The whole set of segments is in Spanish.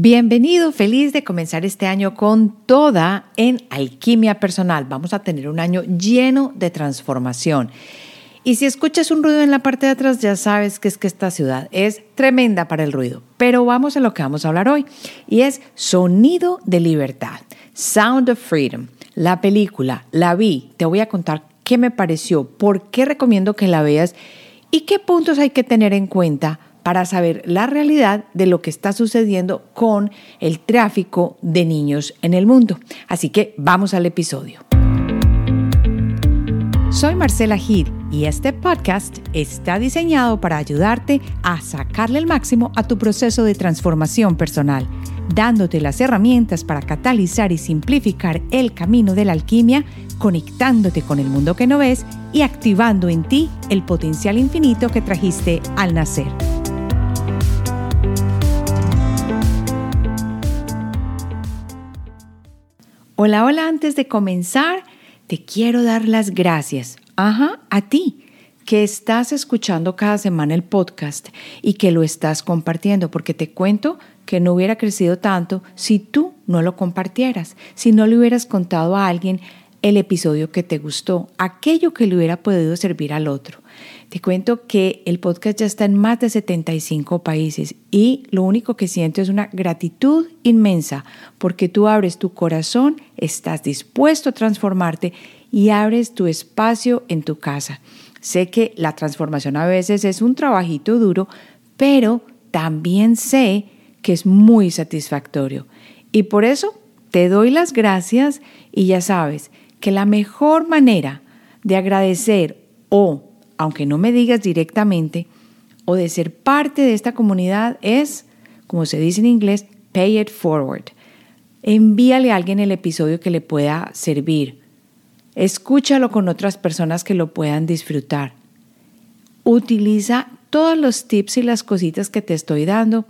Bienvenido, feliz de comenzar este año con toda en alquimia personal. Vamos a tener un año lleno de transformación. Y si escuchas un ruido en la parte de atrás, ya sabes que es que esta ciudad es tremenda para el ruido. Pero vamos a lo que vamos a hablar hoy. Y es Sonido de Libertad, Sound of Freedom. La película, la vi, te voy a contar qué me pareció, por qué recomiendo que la veas y qué puntos hay que tener en cuenta para saber la realidad de lo que está sucediendo con el tráfico de niños en el mundo. Así que vamos al episodio. Soy Marcela Gil y este podcast está diseñado para ayudarte a sacarle el máximo a tu proceso de transformación personal, dándote las herramientas para catalizar y simplificar el camino de la alquimia, conectándote con el mundo que no ves y activando en ti el potencial infinito que trajiste al nacer. Hola, hola, antes de comenzar, te quiero dar las gracias. Ajá, a ti que estás escuchando cada semana el podcast y que lo estás compartiendo, porque te cuento que no hubiera crecido tanto si tú no lo compartieras, si no le hubieras contado a alguien el episodio que te gustó, aquello que le hubiera podido servir al otro. Te cuento que el podcast ya está en más de 75 países y lo único que siento es una gratitud inmensa porque tú abres tu corazón, estás dispuesto a transformarte y abres tu espacio en tu casa. Sé que la transformación a veces es un trabajito duro, pero también sé que es muy satisfactorio. Y por eso te doy las gracias y ya sabes que la mejor manera de agradecer o aunque no me digas directamente, o de ser parte de esta comunidad es, como se dice en inglés, pay it forward. Envíale a alguien el episodio que le pueda servir. Escúchalo con otras personas que lo puedan disfrutar. Utiliza todos los tips y las cositas que te estoy dando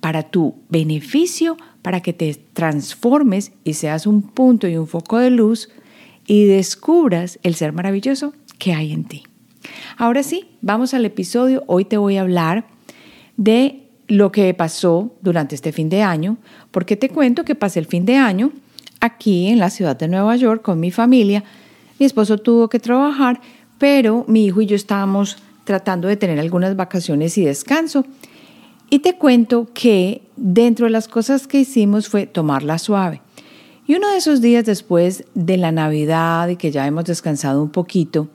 para tu beneficio, para que te transformes y seas un punto y un foco de luz y descubras el ser maravilloso que hay en ti. Ahora sí, vamos al episodio. Hoy te voy a hablar de lo que pasó durante este fin de año, porque te cuento que pasé el fin de año aquí en la ciudad de Nueva York con mi familia. Mi esposo tuvo que trabajar, pero mi hijo y yo estábamos tratando de tener algunas vacaciones y descanso. Y te cuento que dentro de las cosas que hicimos fue tomarla suave. Y uno de esos días después de la Navidad y que ya hemos descansado un poquito,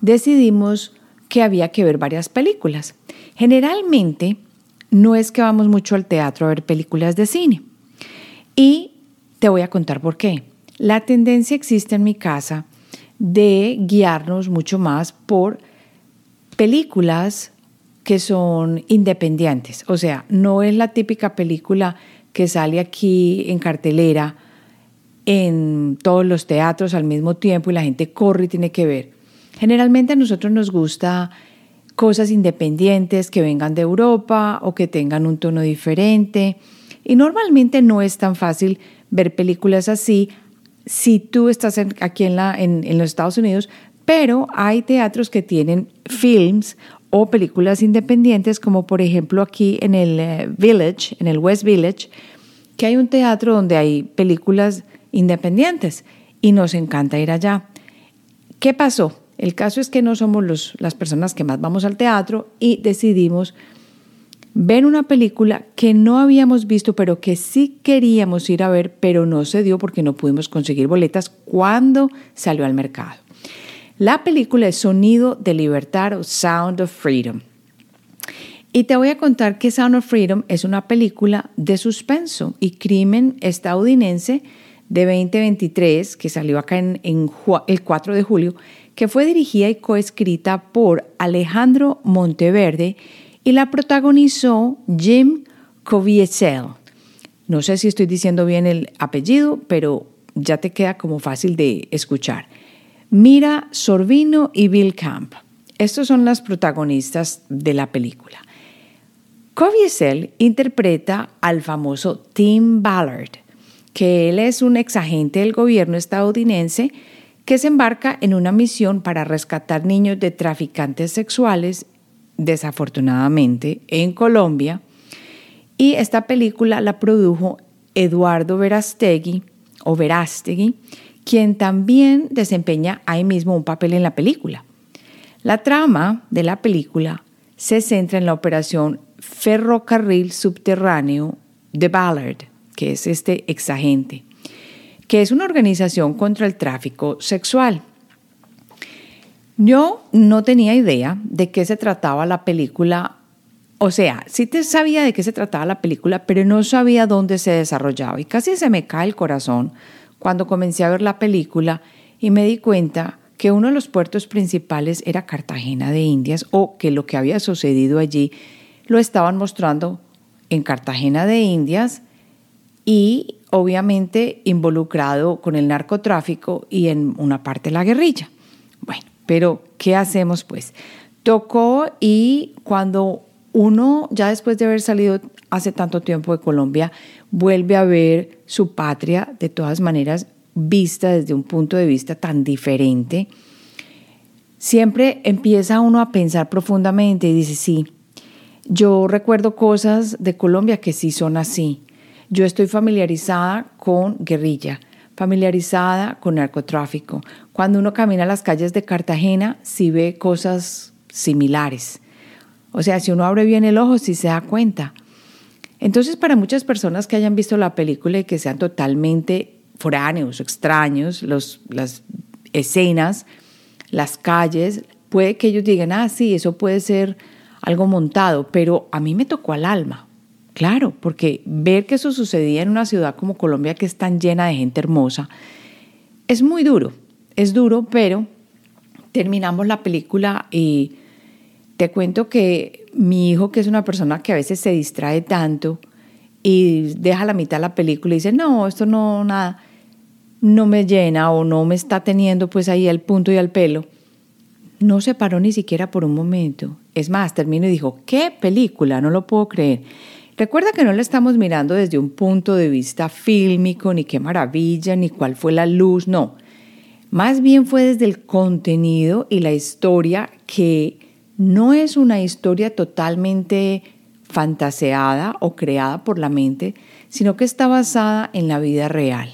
decidimos que había que ver varias películas. Generalmente no es que vamos mucho al teatro a ver películas de cine. Y te voy a contar por qué. La tendencia existe en mi casa de guiarnos mucho más por películas que son independientes. O sea, no es la típica película que sale aquí en cartelera en todos los teatros al mismo tiempo y la gente corre y tiene que ver. Generalmente a nosotros nos gusta cosas independientes que vengan de Europa o que tengan un tono diferente. Y normalmente no es tan fácil ver películas así si tú estás aquí en, en los Estados Unidos, pero hay teatros que tienen films o películas independientes, como por ejemplo aquí en el eh, Village, en el West Village, que hay un teatro donde hay películas independientes y nos encanta ir allá. ¿Qué pasó? El caso es que no somos las personas que más vamos al teatro y decidimos ver una película que no habíamos visto, pero que sí queríamos ir a ver, pero no se dio porque no pudimos conseguir boletas cuando salió al mercado. La película es Sonido de Libertad o Sound of Freedom. Y te voy a contar que Sound of Freedom es una película de suspenso y crimen estadounidense de 2023 que salió acá en, en el 4 de julio que fue dirigida y coescrita por Alejandro Monteverde y la protagonizó Jim Caviezel. No sé si estoy diciendo bien el apellido, pero ya te queda como fácil de escuchar. Mira Sorvino y Bill Camp. Estos son las protagonistas de la película. Caviezel interpreta al famoso Tim Ballard, que él es un exagente del gobierno estadounidense que se embarca en una misión para rescatar niños de traficantes sexuales, desafortunadamente, en Colombia, Y esta película la produjo Eduardo Verastegui o Verastegui, quien también desempeña ahí mismo un papel en la película. La trama de la película se centra en la operación Ferrocarril Subterráneo de Ballard, que es este exagente, que es una organización contra el tráfico sexual. Yo no tenía idea de qué se trataba la película, o sea, sí te sabía de qué se trataba la película, pero no sabía dónde se desarrollaba y casi se me cae el corazón cuando comencé a ver la película y me di cuenta que uno de los puertos principales era Cartagena de Indias o que lo que había sucedido allí lo estaban mostrando en Cartagena de Indias y obviamente involucrado con el narcotráfico y en una parte la guerrilla. Bueno, pero, ¿qué hacemos pues? Tocó y cuando uno, ya después de haber salido hace tanto tiempo de Colombia, vuelve a ver su patria, de todas maneras, vista desde un punto de vista tan diferente, siempre empieza uno a pensar profundamente y dice, sí, yo recuerdo cosas de Colombia que sí son así. Yo estoy familiarizada con guerrilla, familiarizada con narcotráfico. Cuando uno camina las calles de Cartagena, sí ve cosas similares. O sea, si uno abre bien el ojo, sí se da cuenta. Entonces, para muchas personas que hayan visto la película y que sean totalmente foráneos, extraños, los, las escenas, las calles, puede que ellos digan, ah, sí, eso puede ser algo montado, pero a mí me tocó al alma. Claro, porque ver que eso sucedía en una ciudad como Colombia que es tan llena de gente hermosa, es muy duro, es duro, pero terminamos la película y te cuento que mi hijo, que es una persona que a veces se distrae tanto y deja la mitad de la película y dice, no, esto no, nada, no me llena o no me está teniendo pues ahí al punto y al pelo, no se paró ni siquiera por un momento. Es más, terminó y dijo, ¿qué película? No lo puedo creer. Recuerda que no la estamos mirando desde un punto de vista fílmico, ni qué maravilla, ni cuál fue la luz, no. Más bien fue desde el contenido y la historia que no es una historia totalmente fantaseada o creada por la mente, sino que está basada en la vida real.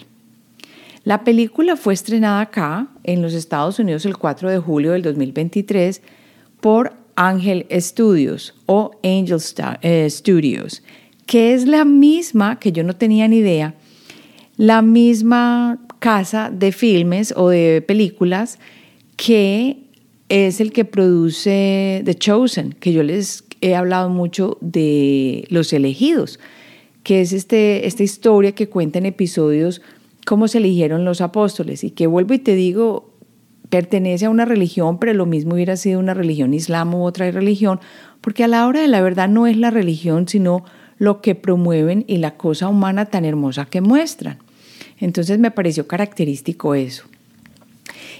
La película fue estrenada acá, en los Estados Unidos, el 4 de julio del 2023 por Angel Studios o Angel eh, Studios, que es la misma, que yo no tenía ni idea, la misma casa de filmes o de películas que es el que produce The Chosen, que yo les he hablado mucho de Los Elegidos, que es este, esta historia que cuenta en episodios cómo se eligieron los apóstoles. Y que vuelvo y te digo, pertenece a una religión, pero lo mismo hubiera sido una religión islam u otra religión, porque a la hora de la verdad no es la religión, sino lo que promueven y la cosa humana tan hermosa que muestran. Entonces me pareció característico eso.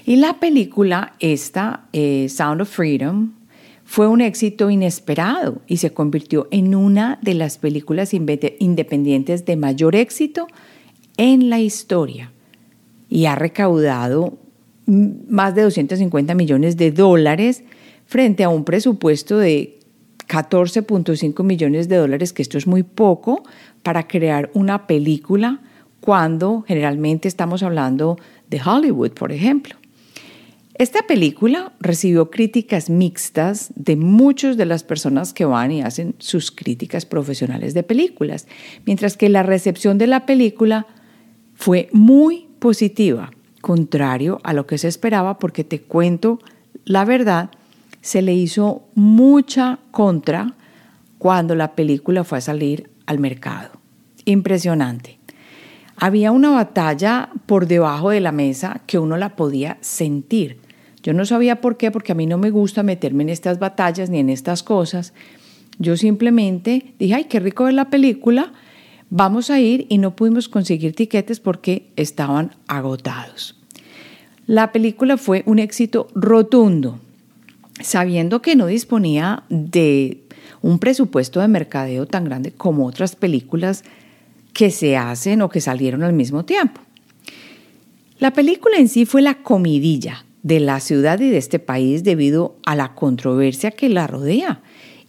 Y la película, esta, eh, Sound of Freedom, fue un éxito inesperado y se convirtió en una de las películas independientes de mayor éxito en la historia y ha recaudado más de 250 millones de dólares frente a un presupuesto de 14.5 millones de dólares, que esto es muy poco para crear una película cuando generalmente estamos hablando de Hollywood, por ejemplo. Esta película recibió críticas mixtas de muchas de las personas que van y hacen sus críticas profesionales de películas, mientras que la recepción de la película fue muy positiva contrario a lo que se esperaba, porque te cuento la verdad, se le hizo mucha contra cuando la película fue a salir al mercado. Impresionante. Había una batalla por debajo de la mesa que uno la podía sentir. Yo no sabía por qué, porque a mí no me gusta meterme en estas batallas ni en estas cosas. Yo simplemente dije, ay, qué rico ver la película, vamos a ir y no pudimos conseguir tiquetes porque estaban agotados. La película fue un éxito rotundo, sabiendo que no disponía de un presupuesto de mercadeo tan grande como otras películas que se hacen o que salieron al mismo tiempo. La película en sí fue la comidilla de la ciudad y de este país debido a la controversia que la rodea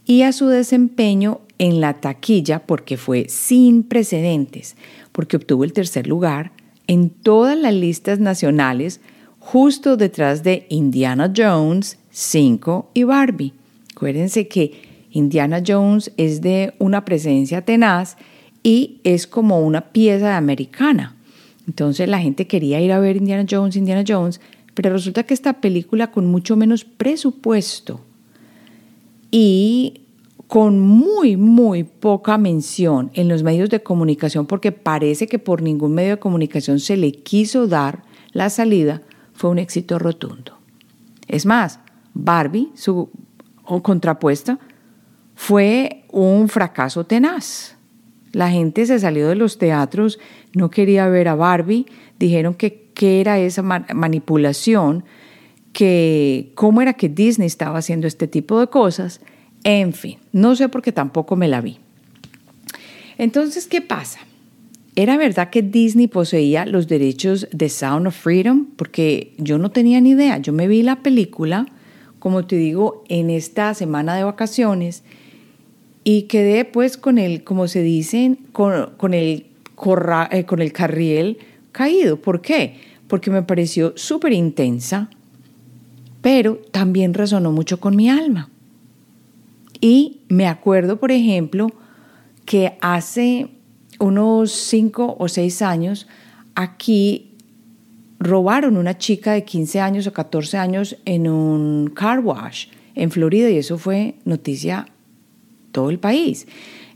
y a su desempeño en la taquilla porque fue sin precedentes, porque obtuvo el tercer lugar en todas las listas nacionales, justo detrás de Indiana Jones, 5 y Barbie. Acuérdense que Indiana Jones es de una presencia tenaz y es como una pieza de americana. Entonces la gente quería ir a ver Indiana Jones, Indiana Jones, pero resulta que esta película con mucho menos presupuesto y con muy, muy poca mención en los medios de comunicación, porque parece que por ningún medio de comunicación se le quiso dar la salida, fue un éxito rotundo. Es más, Barbie, su contrapuesta, fue un fracaso tenaz. La gente se salió de los teatros, no quería ver a Barbie, dijeron que qué era esa manipulación, que cómo era que Disney estaba haciendo este tipo de cosas. En fin, no sé por qué tampoco me la vi. Entonces, ¿qué pasa? ¿Era verdad que Disney poseía los derechos de Sound of Freedom? Porque yo no tenía ni idea. Yo me vi la película, como te digo, en esta semana de vacaciones y quedé pues con el, como se dice, con, el, eh, con el carriel caído. ¿Por qué? Porque me pareció súper intensa, pero también resonó mucho con mi alma. Y me acuerdo, por ejemplo, que hace unos cinco o seis años aquí robaron una chica de 15 años o 14 años en un car wash en Florida y eso fue noticia todo el país.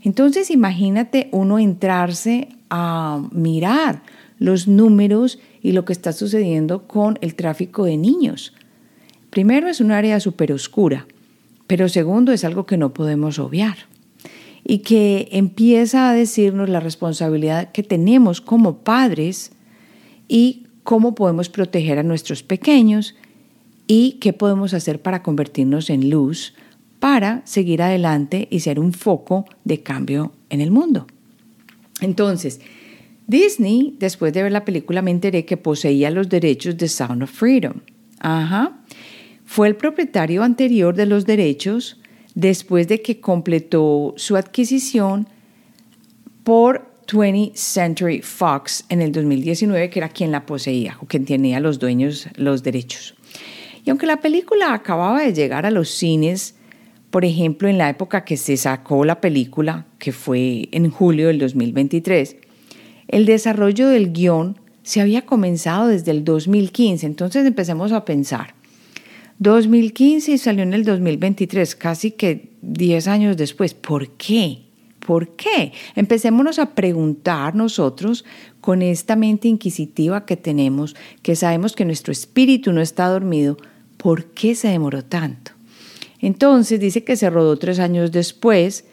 Entonces imagínate uno entrarse a mirar los números y lo que está sucediendo con el tráfico de niños. Primero es un área súper oscura, pero segundo es algo que no podemos obviar y que empieza a decirnos la responsabilidad que tenemos como padres y cómo podemos proteger a nuestros pequeños y qué podemos hacer para convertirnos en luz para seguir adelante y ser un foco de cambio en el mundo. Entonces, Disney, después de ver la película, me enteré que poseía los derechos de Sound of Freedom. Ajá. Fue el propietario anterior de los derechos después de que completó su adquisición por 20th Century Fox en el 2019, que era quien la poseía o quien tenía los dueños los derechos. Y aunque la película acababa de llegar a los cines, por ejemplo, en la época que se sacó la película, que fue en julio del 2023, el desarrollo del guion se había comenzado desde el 2015. Entonces empecemos a pensar. 2015 y salió en el 2023, casi que 10 años después. ¿Por qué? ¿Por qué? Empecémonos a preguntar nosotros con esta mente inquisitiva que tenemos, que sabemos que nuestro espíritu no está dormido, ¿por qué se demoró tanto? Entonces dice que se rodó tres años después,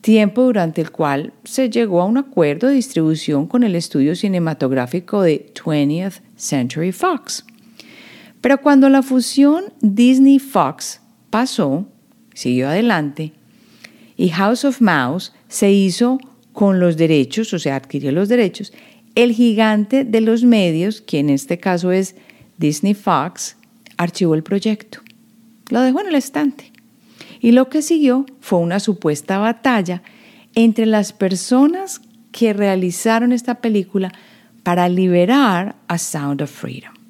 tiempo durante el cual se llegó a un acuerdo de distribución con el estudio cinematográfico de 20th Century Fox. Pero cuando la fusión Disney-Fox pasó, siguió adelante, y House of Mouse se hizo con los derechos, o sea, adquirió los derechos, el gigante de los medios, que en este caso es Disney Fox, archivó el proyecto. Lo dejó en el estante. Y lo que siguió fue una supuesta batalla entre las personas que realizaron esta película para liberar a Sound of Freedom.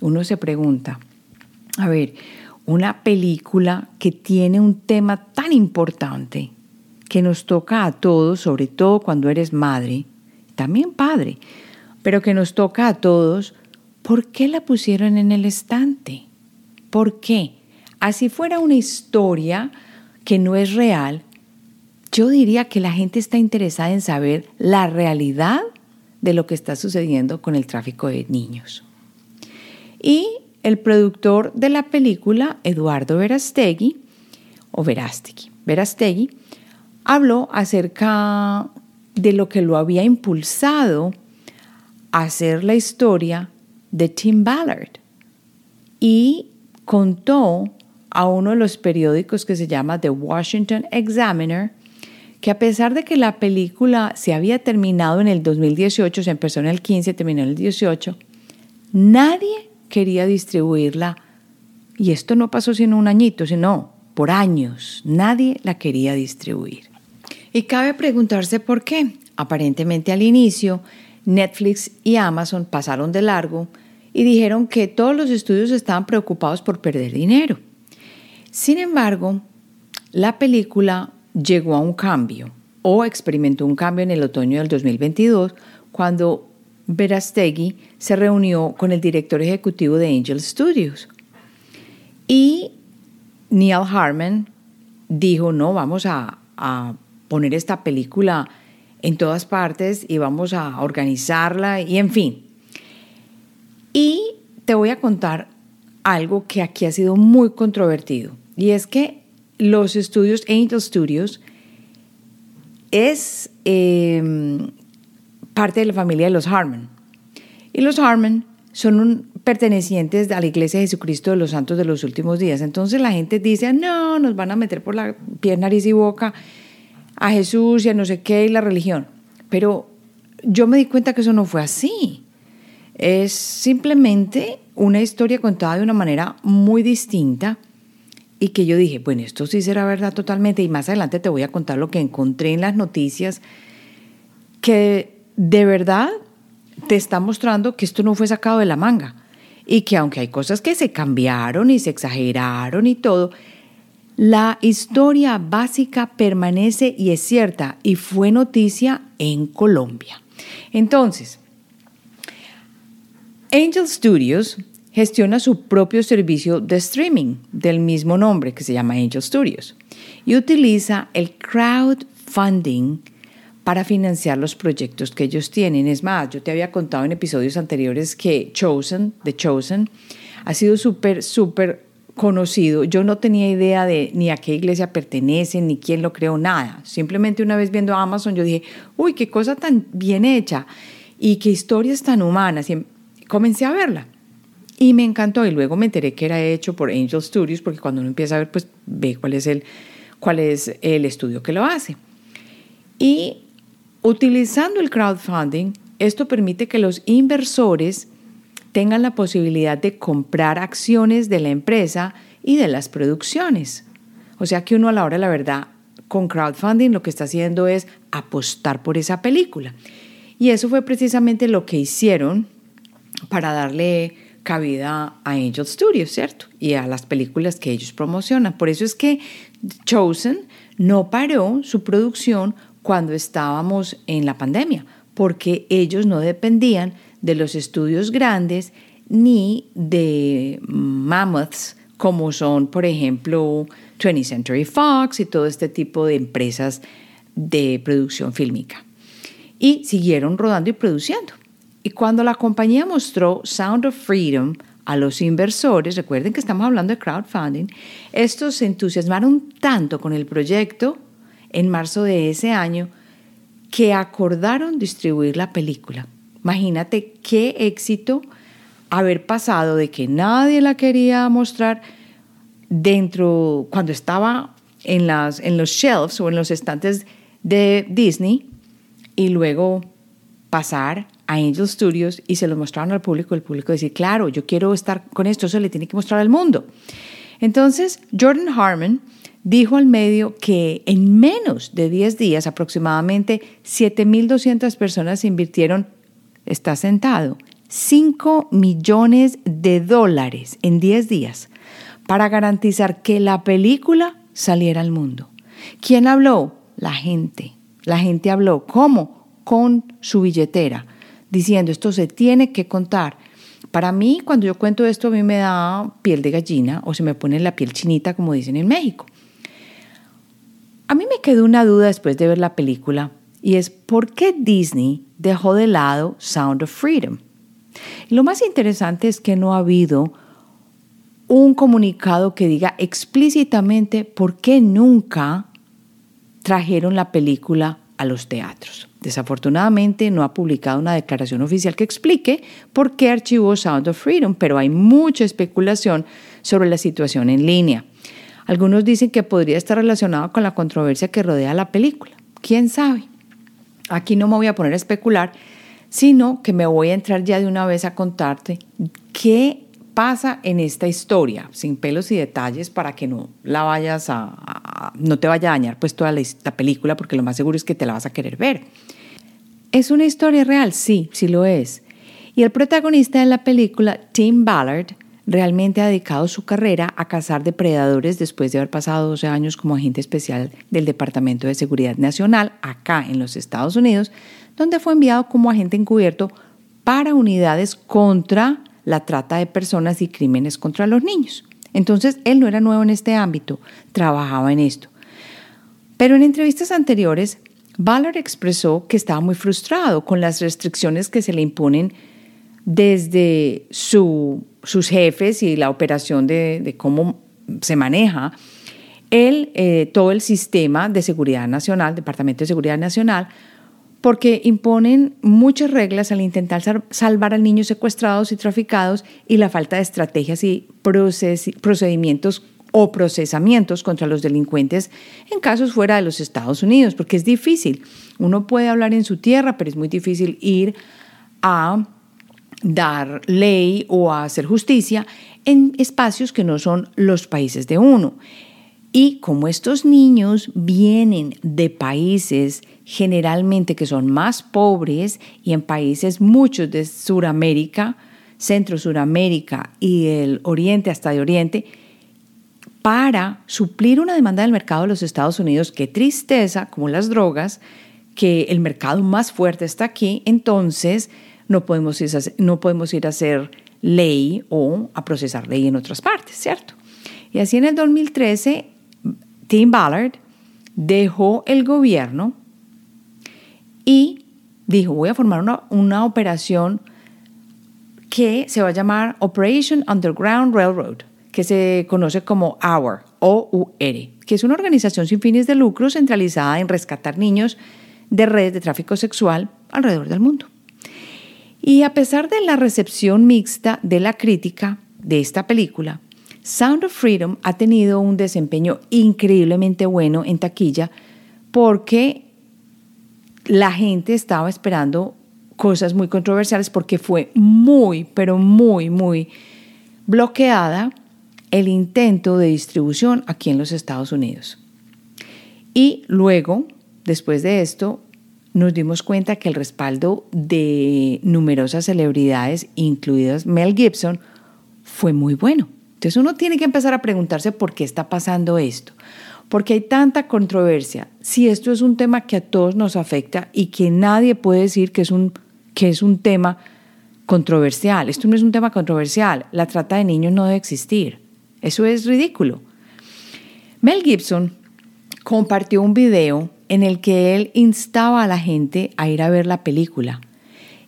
Uno se pregunta, a ver, una película que tiene un tema tan importante que nos toca a todos, sobre todo cuando eres madre, también padre, pero que nos toca a todos, ¿por qué la pusieron en el estante? ¿Por qué? así fuera una historia que no es real, yo diría que la gente está interesada en saber la realidad de lo que está sucediendo con el tráfico de niños. Y el productor de la película, Eduardo Verastegui, o Verastegui, Verastegui, habló acerca de lo que lo había impulsado a hacer la historia de Tim Ballard y contó a uno de los periódicos que se llama The Washington Examiner, que a pesar de que la película se había terminado en el 2018, se empezó en el 15, terminó en el 18, nadie quería distribuirla. Y esto no pasó sino un añito, sino por años. Nadie la quería distribuir. Y cabe preguntarse por qué. Aparentemente al inicio, Netflix y Amazon pasaron de largo y dijeron que todos los estudios estaban preocupados por perder dinero. Sin embargo, la película llegó a un cambio o experimentó un cambio en el otoño del 2022 cuando Verastegui se reunió con el director ejecutivo de Angel Studios. Y Neil Harmon dijo, no, vamos a, a poner esta película en todas partes y vamos a organizarla y en fin. Y te voy a contar algo que aquí ha sido muy controvertido y es que los estudios Angel Studios es em, parte de la familia de los Harmon. Y los Harmon son pertenecientes a la Iglesia de Jesucristo de los Santos de los Últimos Días. Entonces la gente dice, no, nos van a meter por la piel, nariz y boca a Jesús y a no sé qué y la religión. Pero yo me di cuenta que eso no fue así. Es simplemente una historia contada de una manera muy distinta y que yo dije, bueno, esto sí será verdad totalmente y más adelante te voy a contar lo que encontré en las noticias que de verdad te está mostrando que esto no fue sacado de la manga y que aunque hay cosas que se cambiaron y se exageraron y todo, la historia básica permanece y es cierta y fue noticia en Colombia. Entonces, Angel Studios gestiona su propio servicio de streaming del mismo nombre que se llama Angel Studios y utiliza el crowdfunding para financiar los proyectos que ellos tienen. Es más, yo te había contado en episodios anteriores que Chosen, The Chosen, ha sido súper, súper conocido. Yo no tenía idea de ni a qué iglesia pertenece, ni quién lo creó, nada. Simplemente una vez viendo Amazon yo dije, uy, qué cosa tan bien hecha y qué historias tan humanas. Y comencé a verla. Y me encantó y luego me enteré que era hecho por Angel Studios porque cuando uno empieza a ver, pues ve cuál es el, cuál es el estudio que lo hace. Y utilizando el crowdfunding, esto permite que los inversores tengan la posibilidad de comprar acciones de la empresa y de las producciones. O sea que uno a la hora de la verdad con crowdfunding lo que está haciendo es apostar por esa película. Y eso fue precisamente lo que hicieron para darle cabida a Angel Studios, ¿cierto? Y a las películas que ellos promocionan. Por eso es que Chosen no paró su producción cuando estábamos en la pandemia, porque ellos no dependían de los estudios grandes ni de mammoths como son, por ejemplo, 20th Century Fox y todo este tipo de empresas de producción fílmica. Y siguieron rodando y produciendo. Y cuando la compañía mostró Sound of Freedom a los inversores, recuerden que estamos hablando de crowdfunding, estos se entusiasmaron tanto con el proyecto en marzo de ese año que acordaron distribuir la película. Imagínate qué éxito haber pasado de que nadie la quería mostrar dentro, cuando estaba en, las, en los shelves o en los estantes de Disney, y luego pasar a Angel Studios y se lo mostraron al público, el público decir, claro, yo quiero estar con esto, eso le tiene que mostrar al mundo. Entonces, Jordan Harmon dijo al medio que en menos de 10 días aproximadamente 7.200 personas invirtieron está sentado 5 millones de dólares en 10 días para garantizar que la película saliera al mundo. ¿Quién habló? La gente. La gente habló. ¿Cómo? Con su billetera, diciendo esto se tiene que contar. Para mí, cuando yo cuento esto, a mí me da piel de gallina o se me pone la piel chinita, como dicen en México. A mí me quedó una duda después de ver la película y es por qué Disney dejó de lado Sound of Freedom. Y lo más interesante es que no ha habido un comunicado que diga explícitamente por qué nunca trajeron la película a los teatros. Desafortunadamente no ha publicado una declaración oficial que explique por qué archivó Sound of Freedom, pero hay mucha especulación sobre la situación en línea. Algunos dicen que podría estar relacionado con la controversia que rodea la película. ¿Quién sabe? Aquí no me voy a poner a especular, sino que me voy a entrar ya de una vez a contarte qué pasa en esta historia, sin pelos y detalles, para que no la vayas a, no te vaya a dañar pues toda la, la película porque lo más seguro es que te la vas a querer ver. ¿Es una historia real? Sí, sí lo es. Y el protagonista de la película, Tim Ballard, realmente ha dedicado su carrera a cazar depredadores después de haber pasado 12 años como agente especial del Departamento de Seguridad Nacional acá en los Estados Unidos, donde fue enviado como agente encubierto para unidades contra la trata de personas y crímenes contra los niños. Entonces, él no era nuevo en este ámbito, trabajaba en esto. Pero en entrevistas anteriores, Ballard expresó que estaba muy frustrado con las restricciones que se le imponen desde sus jefes y la operación de, cómo se maneja el, eh, todo el sistema de seguridad nacional, Departamento de Seguridad Nacional, porque imponen muchas reglas al intentar salvar a niños secuestrados y traficados y la falta de estrategias y procedimientos o procesamientos contra los delincuentes en casos fuera de los Estados Unidos, porque es difícil. Uno puede hablar en su tierra, pero es muy difícil ir a dar ley o hacer justicia en espacios que no son los países de uno. Y como estos niños vienen de países generalmente que son más pobres y en países muchos de Sudamérica, Centro Suramérica y el Oriente hasta de Oriente, para suplir una demanda del mercado de los Estados Unidos, qué tristeza, como las drogas, que el mercado más fuerte está aquí, entonces no podemos ir a, no podemos ir a hacer ley o a procesar ley en otras partes, ¿cierto? Y así en el 2013, Tim Ballard dejó el gobierno y dijo, voy a formar una, una operación que se va a llamar Operation Underground Railroad, que se conoce como OUR, OUR, que es una organización sin fines de lucro centralizada en rescatar niños de redes de tráfico sexual alrededor del mundo. Y a pesar de la recepción mixta de la crítica de esta película, Sound of Freedom ha tenido un desempeño increíblemente bueno en taquilla porque la gente estaba esperando cosas muy controversiales porque fue muy, pero muy, muy bloqueada el intento de distribución aquí en los Estados Unidos. Y luego, después de esto, nos dimos cuenta que el respaldo de numerosas celebridades, incluidas Mel Gibson, fue muy bueno. Entonces uno tiene que empezar a preguntarse por qué está pasando esto porque hay tanta controversia. Si esto es un tema que a todos nos afecta y que nadie puede decir que es un, que es un tema controversial, esto no es un tema controversial, la trata de niños no debe existir. Eso es ridículo. Mel Gibson compartió un video en el que él instaba a la gente a ir a ver la película.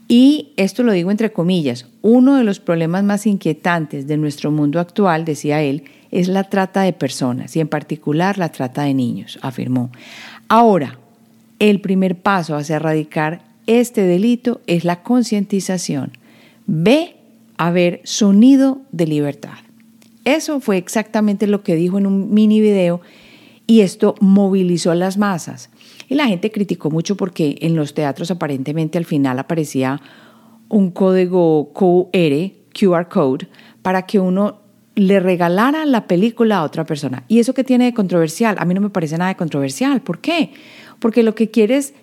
Y esto lo digo entre comillas, uno de los problemas más inquietantes de nuestro mundo actual, decía él, es la trata de personas y en particular la trata de niños, afirmó. Ahora, el primer paso hacia erradicar este delito es la concientización. Ve a ver sonido de libertad. Eso fue exactamente lo que dijo en un mini video y esto movilizó a las masas. Y la gente criticó mucho porque en los teatros aparentemente al final aparecía un código QR, QR code, para que uno le regalara la película a otra persona. ¿Y eso qué tiene de controversial? A mí no me parece nada de controversial. ¿Por qué? Porque lo que quieres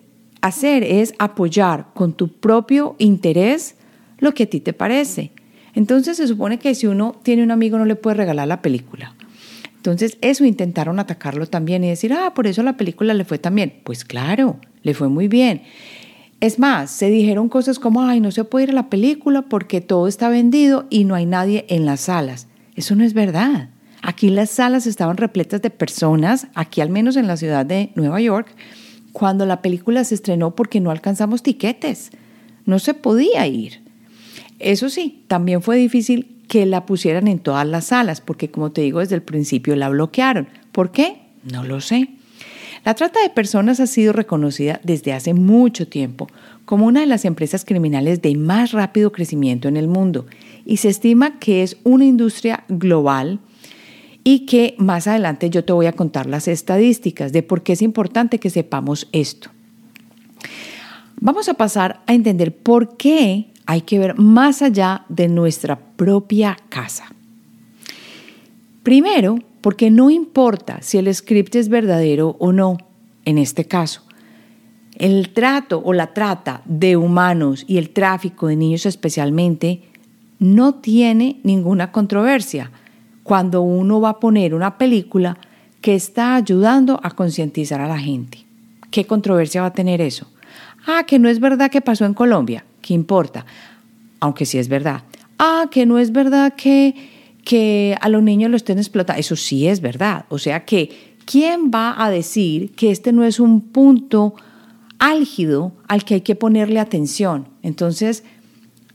hacer es apoyar con tu propio interés lo que a ti te parece. Entonces se supone que si uno tiene un amigo no le puede regalar la película. Entonces eso intentaron atacarlo también y decir, ah, por eso la película le fue tan bien. Pues claro, le fue muy bien. Es más, se dijeron cosas como, ay, no se puede ir a la película porque todo está vendido y no hay nadie en las salas. Eso no es verdad. Aquí las salas estaban repletas de personas, aquí al menos en la ciudad de Nueva York, cuando la película se estrenó porque no alcanzamos tiquetes. No se podía ir. Eso sí, también fue difícil que la pusieran en todas las salas, porque como te digo, desde el principio la bloquearon. ¿Por qué? No lo sé. La trata de personas ha sido reconocida desde hace mucho tiempo como una de las empresas criminales de más rápido crecimiento en el mundo y se estima que es una industria global y que más adelante yo te voy a contar las estadísticas de por qué es importante que sepamos esto. Vamos a pasar a entender por qué hay que ver más allá de nuestra propia casa. Primero, porque no importa si el script es verdadero o no, en este caso. El trato o la trata de humanos y el tráfico de niños especialmente no tiene ninguna controversia cuando uno va a poner una película que está ayudando a concientizar a la gente. ¿Qué controversia va a tener eso? Ah, que no es verdad que pasó en Colombia. ¿Qué importa? Aunque sí es verdad. Ah, que no es verdad que, que a los niños lo estén explotando. Eso sí es verdad. O sea que, ¿quién va a decir que este no es un punto álgido al que hay que ponerle atención? Entonces,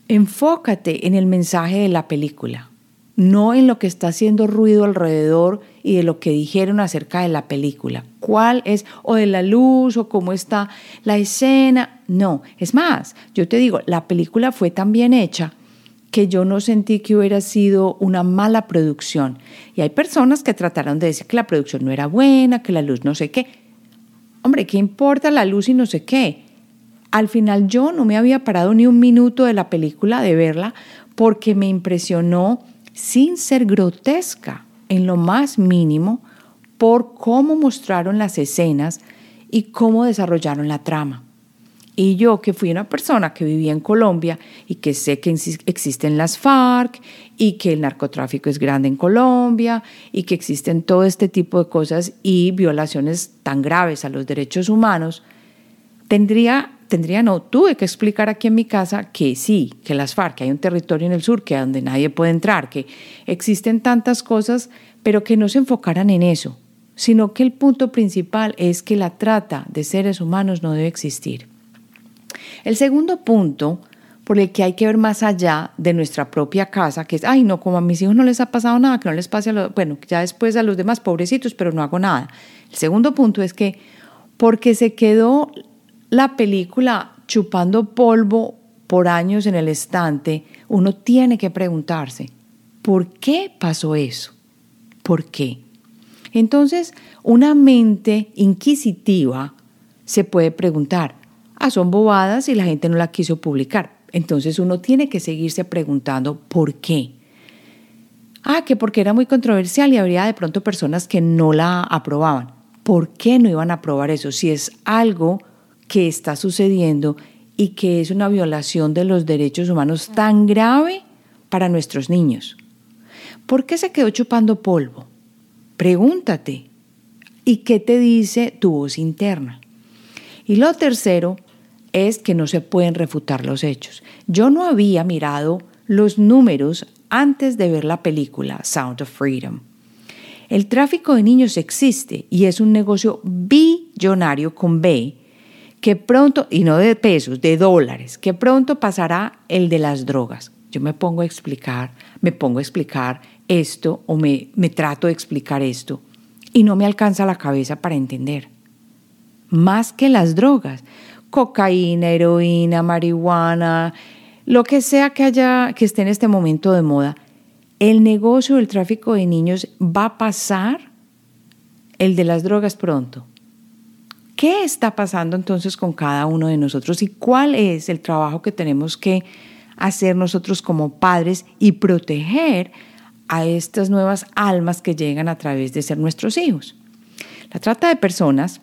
enfócate en el mensaje de la película no en lo que está haciendo ruido alrededor y de lo que dijeron acerca de la película. ¿Cuál es? O de la luz, o cómo está la escena. No, es más, yo te digo, la película fue tan bien hecha que yo no sentí que hubiera sido una mala producción. Y hay personas que trataron de decir que la producción no era buena, que la luz no sé qué. Hombre, ¿qué importa la luz y no sé qué? Al final yo no me había parado ni un minuto de la película de verla porque me impresionó sin ser grotesca en lo más mínimo por cómo mostraron las escenas y cómo desarrollaron la trama. Y yo, que fui una persona que vivía en Colombia y que sé que existen las FARC y que el narcotráfico es grande en Colombia y que existen todo este tipo de cosas y violaciones tan graves a los derechos humanos, tendría tendría, no, tuve que explicar aquí en mi casa que sí, que las FARC, que hay un territorio en el sur que donde nadie puede entrar, que existen tantas cosas, pero que no se enfocaran en eso, sino que el punto principal es que la trata de seres humanos no debe existir. El segundo punto por el que hay que ver más allá de nuestra propia casa, que es, ay, no, como a mis hijos no les ha pasado nada, que no les pase a los, bueno, ya después a los demás pobrecitos, pero no hago nada. El segundo punto es que porque se quedó la película chupando polvo por años en el estante, uno tiene que preguntarse, ¿por qué pasó eso? ¿Por qué? Entonces, una mente inquisitiva se puede preguntar, ah, son bobadas y la gente no la quiso publicar. Entonces uno tiene que seguirse preguntando, ¿por qué? Ah, que porque era muy controversial y habría de pronto personas que no la aprobaban. ¿Por qué no iban a aprobar eso? Si es algo que está sucediendo y que es una violación de los derechos humanos tan grave para nuestros niños. ¿Por qué se quedó chupando polvo? Pregúntate. ¿Y qué te dice tu voz interna? Y lo tercero es que no se pueden refutar los hechos. Yo no había mirado los números antes de ver la película Sound of Freedom. El tráfico de niños existe y es un negocio billonario con B que pronto, y no de pesos, de dólares, que pronto pasará el de las drogas. Yo me pongo a explicar, me pongo a explicar esto o me, me trato de explicar esto y no me alcanza la cabeza para entender. Más que las drogas, cocaína, heroína, marihuana, lo que sea que haya que esté en este momento de moda, el negocio del tráfico de niños va a pasar el de las drogas pronto. ¿Qué está pasando entonces con cada uno de nosotros y cuál es el trabajo que tenemos que hacer nosotros como padres y proteger a estas nuevas almas que llegan a través de ser nuestros hijos? La trata de personas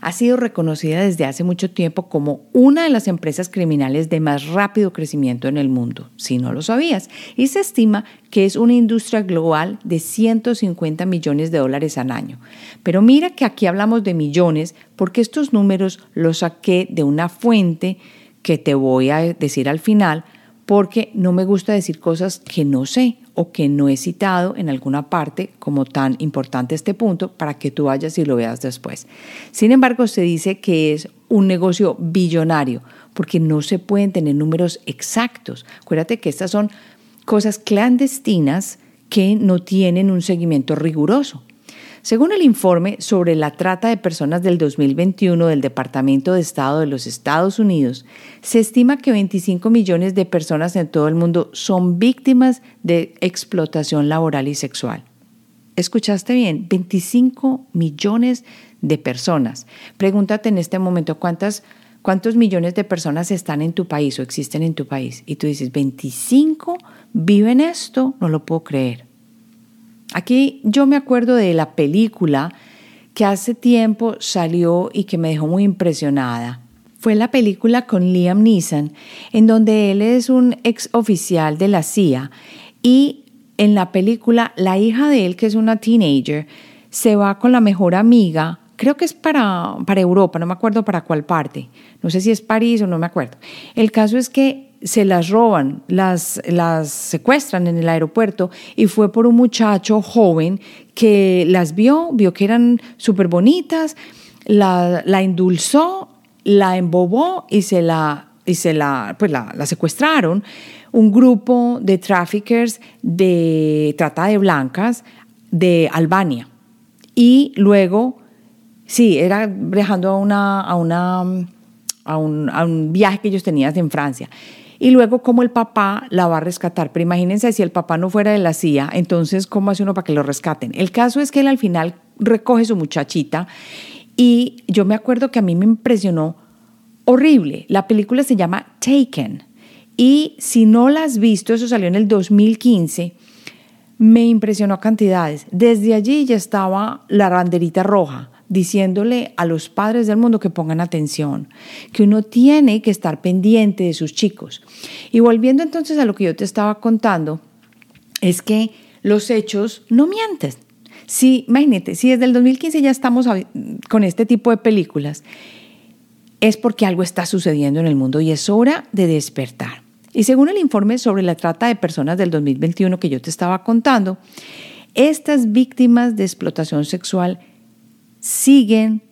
ha sido reconocida desde hace mucho tiempo como una de las empresas criminales de más rápido crecimiento en el mundo, si no lo sabías, y se estima que es una industria global de 150 millones de dólares al año. Pero mira que aquí hablamos de millones porque estos números los saqué de una fuente que te voy a decir al final, porque no me gusta decir cosas que no sé o que no he citado en alguna parte como tan importante este punto para que tú vayas y lo veas después. Sin embargo, se dice que es un negocio billonario porque no se pueden tener números exactos. Acuérdate que estas son cosas clandestinas que no tienen un seguimiento riguroso. Según el informe sobre la trata de personas del 2021 del Departamento de Estado de los Estados Unidos, se estima que 25 millones de personas en todo el mundo son víctimas de explotación laboral y sexual. ¿Escuchaste bien? 25 millones de personas. Pregúntate en este momento cuántas, cuántos millones de personas están en tu país o existen en tu país. Y tú dices, 25 viven esto, no lo puedo creer. Aquí yo me acuerdo de la película que hace tiempo salió y que me dejó muy impresionada. Fue la película con Liam Neeson, en donde él es un ex oficial de la CIA y en la película la hija de él, que es una teenager, se va con la mejor amiga, creo que es para, para Europa, no me acuerdo para cuál parte, no sé si es París o no me acuerdo. El caso es que se las roban, las, las secuestran en el aeropuerto y fue por un muchacho joven que las vio, vio que eran súper bonitas, la, la, indulzó, la embobó y se la, y se la, pues la secuestraron. Un grupo de traffickers de trata de blancas de Albania. Y luego, sí, era viajando a, una, a, una, a, un, a un viaje que ellos tenían en Francia y luego cómo el papá la va a rescatar. Pero imagínense si el papá no fuera de la CIA, entonces cómo hace uno para que lo rescaten. El caso es que él al final recoge su muchachita y yo me acuerdo que a mí me impresionó horrible. La película se llama Taken y si no la has visto, eso salió en el 2015 me impresionó a cantidades. Desde allí ya estaba la banderita roja diciéndole a los padres del mundo que pongan atención, que uno tiene que estar pendiente de sus chicos. Y volviendo entonces a lo que yo te estaba contando, es que los hechos no mienten. Si, imagínate, si desde el 2015 ya estamos con este tipo de películas, es porque algo está sucediendo en el mundo y es hora de despertar. Y según el informe sobre la trata de personas del 2021 que yo te estaba contando, estas víctimas de explotación sexual siguen,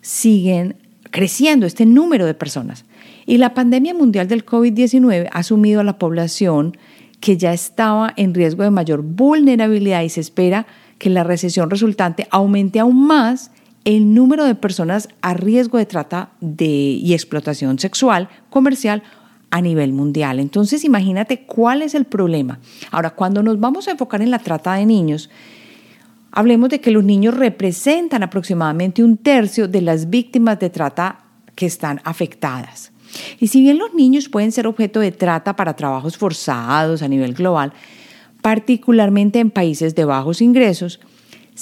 siguen creciendo este número de personas. Y la pandemia mundial del COVID-19 ha sumido a la población que ya estaba en riesgo de mayor vulnerabilidad y se espera que la recesión resultante aumente aún más el número de personas a riesgo de trata de, y explotación sexual comercial a nivel mundial. Entonces imagínate cuál es el problema. Ahora, cuando nos vamos a enfocar en la trata de niños, Hablemos de que los niños representan aproximadamente un tercio de las víctimas de trata que están afectadas. Y si bien los niños pueden ser objeto de trata para trabajos forzados a nivel global, particularmente en países de bajos ingresos,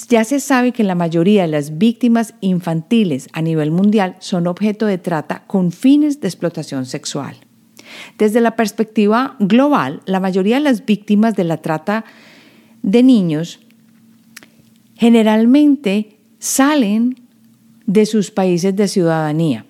ya se sabe que la mayoría de las víctimas infantiles a nivel mundial son objeto de trata con fines de explotación sexual. Desde la perspectiva global, la mayoría de las víctimas de la trata de niños generalmente salen de sus países de ciudadanía.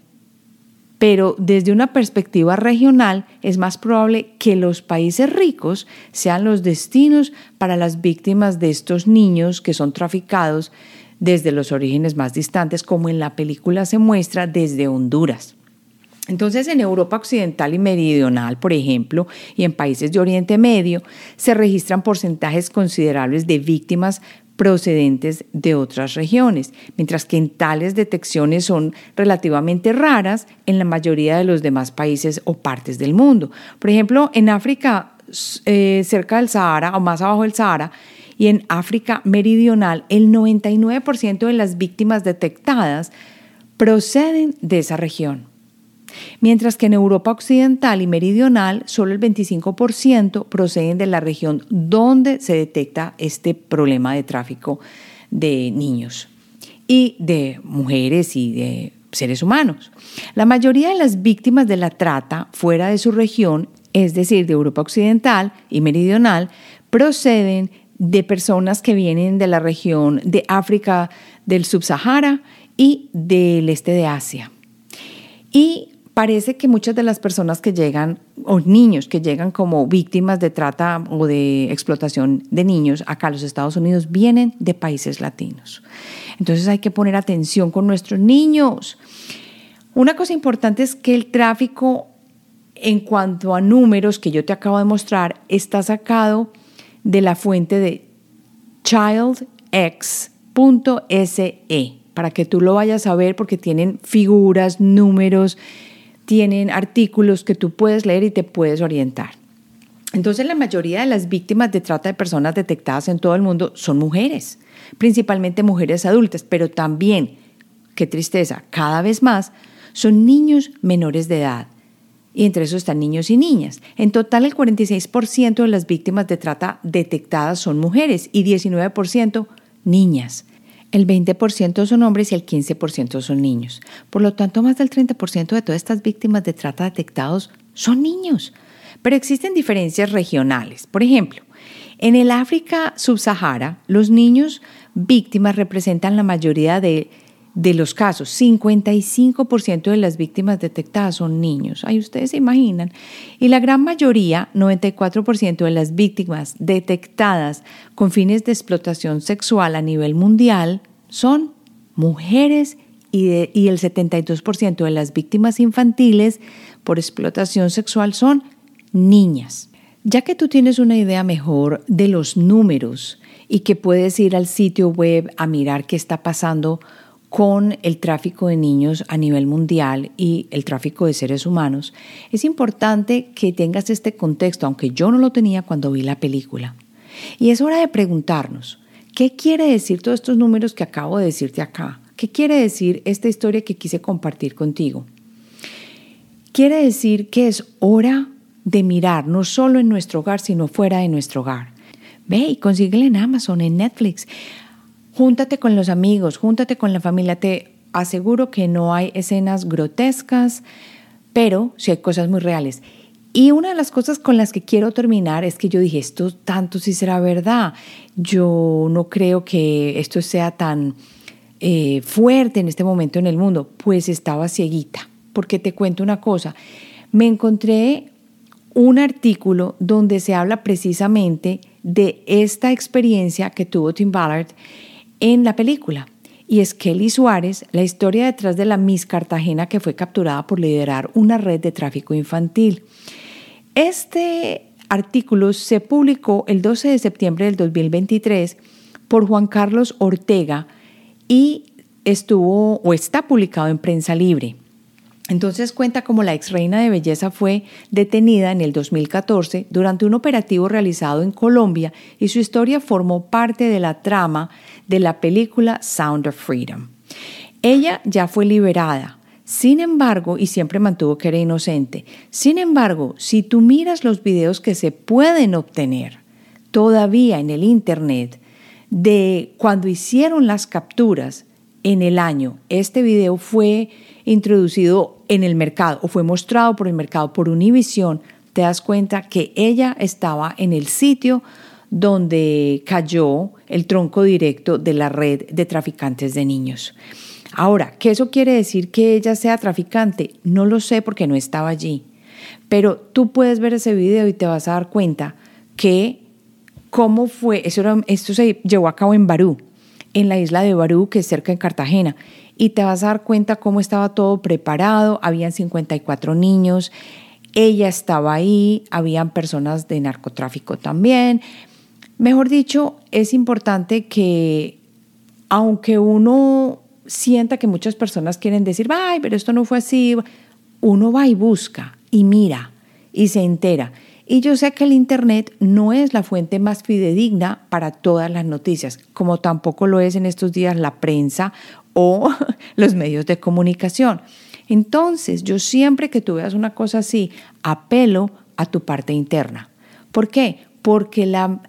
Pero desde una perspectiva regional es más probable que los países ricos sean los destinos para las víctimas de estos niños que son traficados desde los orígenes más distantes, como en la película se muestra desde Honduras. Entonces, en Europa Occidental y Meridional, por ejemplo, y en países de Oriente Medio, se registran porcentajes considerables de víctimas procedentes de otras regiones, mientras que en tales detecciones son relativamente raras en la mayoría de los demás países o partes del mundo. Por ejemplo, en África, eh, cerca del Sahara o más abajo del Sahara, y en África Meridional, el 99% de las víctimas detectadas proceden de esa región mientras que en Europa Occidental y Meridional solo el 25% proceden de la región donde se detecta este problema de tráfico de niños y de mujeres y de seres humanos. La mayoría de las víctimas de la trata fuera de su región, es decir, de Europa Occidental y Meridional, proceden de personas que vienen de la región de África del Subsahara y del este de Asia. Y parece que muchas de las personas que llegan, o niños que llegan como víctimas de trata o de explotación de niños acá a los Estados Unidos, vienen de países latinos. Entonces hay que poner atención con nuestros niños. Una cosa importante es que el tráfico, en cuanto a números que yo te acabo de mostrar, está sacado de la fuente de childx.se para que tú lo vayas a ver porque tienen figuras, números, tienen artículos que tú puedes leer y te puedes orientar. Entonces la mayoría de las víctimas de trata de personas detectadas en todo el mundo son mujeres, principalmente mujeres adultas, pero también, qué tristeza, cada vez más son niños menores de edad. y entre eso están niños y niñas. En total, el 46% de las víctimas de trata detectadas son mujeres y 19% niñas. El 20% son hombres y el 15% son niños. Por lo tanto, más del 30% de todas estas víctimas de trata detectados son niños. Pero existen diferencias regionales. Por ejemplo, en el África subsahara, los niños víctimas representan la mayoría de de los casos, 55% de las víctimas detectadas son niños. Ahí ustedes se imaginan. Y la gran mayoría, 94% de las víctimas detectadas con fines de explotación sexual a nivel mundial son mujeres y, y el 72% de las víctimas infantiles por explotación sexual son niñas. Ya que tú tienes una idea mejor de los números y que puedes ir al sitio web a mirar qué está pasando con el tráfico de niños a nivel mundial y el tráfico de seres humanos, es importante que tengas este contexto, aunque yo no lo tenía cuando vi la película. Y es hora de preguntarnos, ¿qué quiere decir todos estos números que acabo de decirte acá? ¿Qué quiere decir esta historia que quise compartir contigo? Quiere decir que es hora de mirar no solo en nuestro hogar, sino fuera de nuestro hogar. Ve y consíguela en Amazon, en Netflix. Júntate con los amigos, júntate con la familia. Te aseguro que no hay escenas grotescas, pero sí hay cosas muy reales. Y una de las cosas con las que quiero terminar es que yo dije, esto tanto sí será verdad. Yo no creo que esto sea tan eh, fuerte en este momento en el mundo. Pues estaba cieguita, porque te cuento una cosa. Me encontré un artículo donde se habla precisamente de esta experiencia que tuvo Tim Ballard en la película. Y es Kelly Suárez, la historia detrás de la Miss Cartagena que fue capturada por liderar una red de tráfico infantil. Este artículo se publicó el 12 de septiembre del 2023 por Juan Carlos Ortega y estuvo o está publicado en Prensa Libre. Entonces cuenta cómo la ex reina de belleza fue detenida en el 2014 durante un operativo realizado en Colombia y su historia formó parte de la trama de la película Sound of Freedom. Ella ya fue liberada, sin embargo, y siempre mantuvo que era inocente. Sin embargo, si tú miras los videos que se pueden obtener todavía en el Internet de cuando hicieron las capturas en el año, este video fue introducido en el mercado o fue mostrado por el mercado por Univision, te das cuenta que ella estaba en el sitio donde cayó el tronco directo de la red de traficantes de niños. Ahora, ¿qué eso quiere decir que ella sea traficante? No lo sé porque no estaba allí. Pero tú puedes ver ese video y te vas a dar cuenta que cómo fue, eso esto se llevó a cabo en Barú, en la isla de Barú, que es cerca de Cartagena, y te vas a dar cuenta cómo estaba todo preparado, habían 54 niños, ella estaba ahí, habían personas de narcotráfico también, Mejor dicho, es importante que aunque uno sienta que muchas personas quieren decir, ay, pero esto no fue así, uno va y busca y mira y se entera. Y yo sé que el Internet no es la fuente más fidedigna para todas las noticias, como tampoco lo es en estos días la prensa o los medios de comunicación. Entonces, yo siempre que tú veas una cosa así, apelo a tu parte interna. ¿Por qué? Porque la,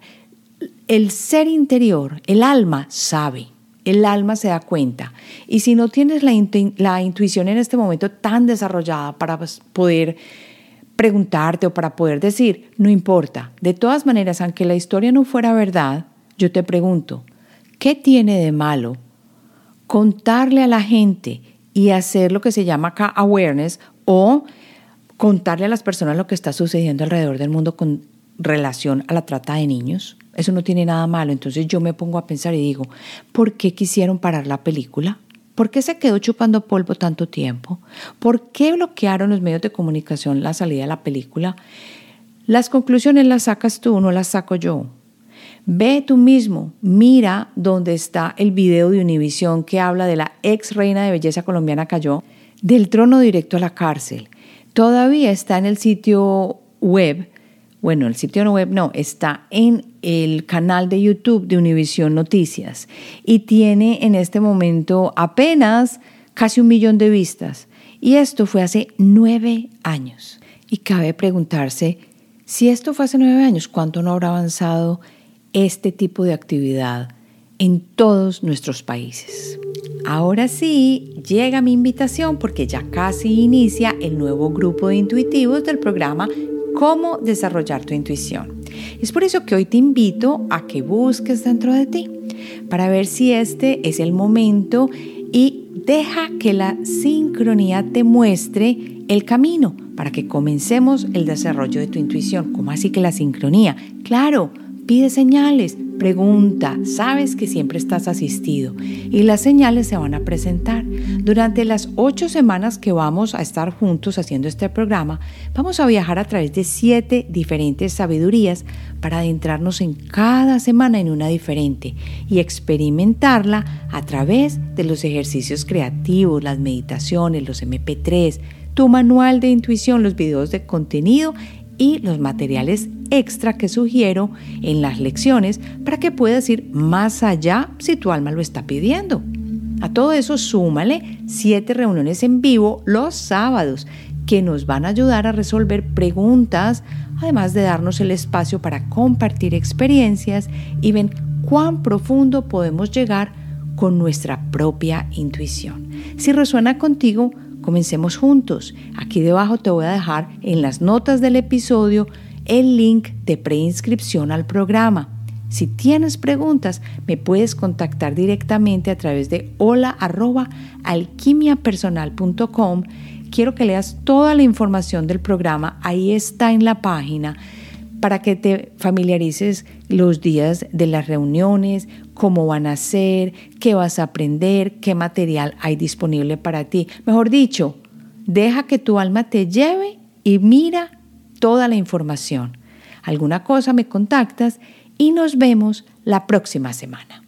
el ser interior, el alma sabe, el alma se da cuenta. Y si no tienes la, intuición en este momento tan desarrollada para pues, poder preguntarte o para poder decir, no importa, de todas maneras, aunque la historia no fuera verdad, yo te pregunto, ¿qué tiene de malo contarle a la gente y hacer lo que se llama acá awareness o contarle a las personas lo que está sucediendo alrededor del mundo con relación a la trata de niños? Eso no tiene nada malo. Entonces yo me pongo a pensar y digo, ¿por qué quisieron parar la película? ¿Por qué se quedó chupando polvo tanto tiempo? ¿Por qué bloquearon los medios de comunicación la salida de la película? Las conclusiones las sacas tú, no las saco yo. Ve tú mismo, mira dónde está el video de Univisión que habla de la ex reina de belleza colombiana cayó del trono directo a la cárcel. Todavía está en el sitio web bueno, el sitio web no, está en el canal de YouTube de Univisión Noticias y tiene en este momento apenas casi un millón de vistas. Y esto fue hace nueve años. Y cabe preguntarse, si esto fue hace nueve años, ¿cuánto no habrá avanzado este tipo de actividad en todos nuestros países? Ahora sí, llega mi invitación porque ya casi inicia el nuevo grupo de intuitivos del programa Cómo desarrollar tu intuición. Es por eso que hoy te invito a que busques dentro de ti para ver si este es el momento y deja que la sincronía te muestre el camino para que comencemos el desarrollo de tu intuición. ¿Cómo así que la sincronía? Claro, pide señales, pregunta, sabes que siempre estás asistido y las señales se van a presentar. Durante las ocho semanas que vamos a estar juntos haciendo este programa, vamos a viajar a través de siete diferentes sabidurías para adentrarnos en cada semana en una diferente y experimentarla a través de los ejercicios creativos, las meditaciones, los MP3, tu manual de intuición, los videos de contenido y los materiales extra que sugiero en las lecciones para que puedas ir más allá si tu alma lo está pidiendo. A todo eso súmale siete reuniones en vivo los sábados que nos van a ayudar a resolver preguntas, además de darnos el espacio para compartir experiencias y ven cuán profundo podemos llegar con nuestra propia intuición. Si resuena contigo, Comencemos juntos. Aquí debajo te voy a dejar en las notas del episodio el link de preinscripción al programa. Si tienes preguntas, me puedes contactar directamente a través de hola alquimiapersonal.com. Quiero que leas toda la información del programa, ahí está en la página para que te familiarices los días de las reuniones, cómo van a ser, qué vas a aprender, qué material hay disponible para ti. Mejor dicho, deja que tu alma te lleve y mira toda la información. Alguna cosa me contactas y nos vemos la próxima semana.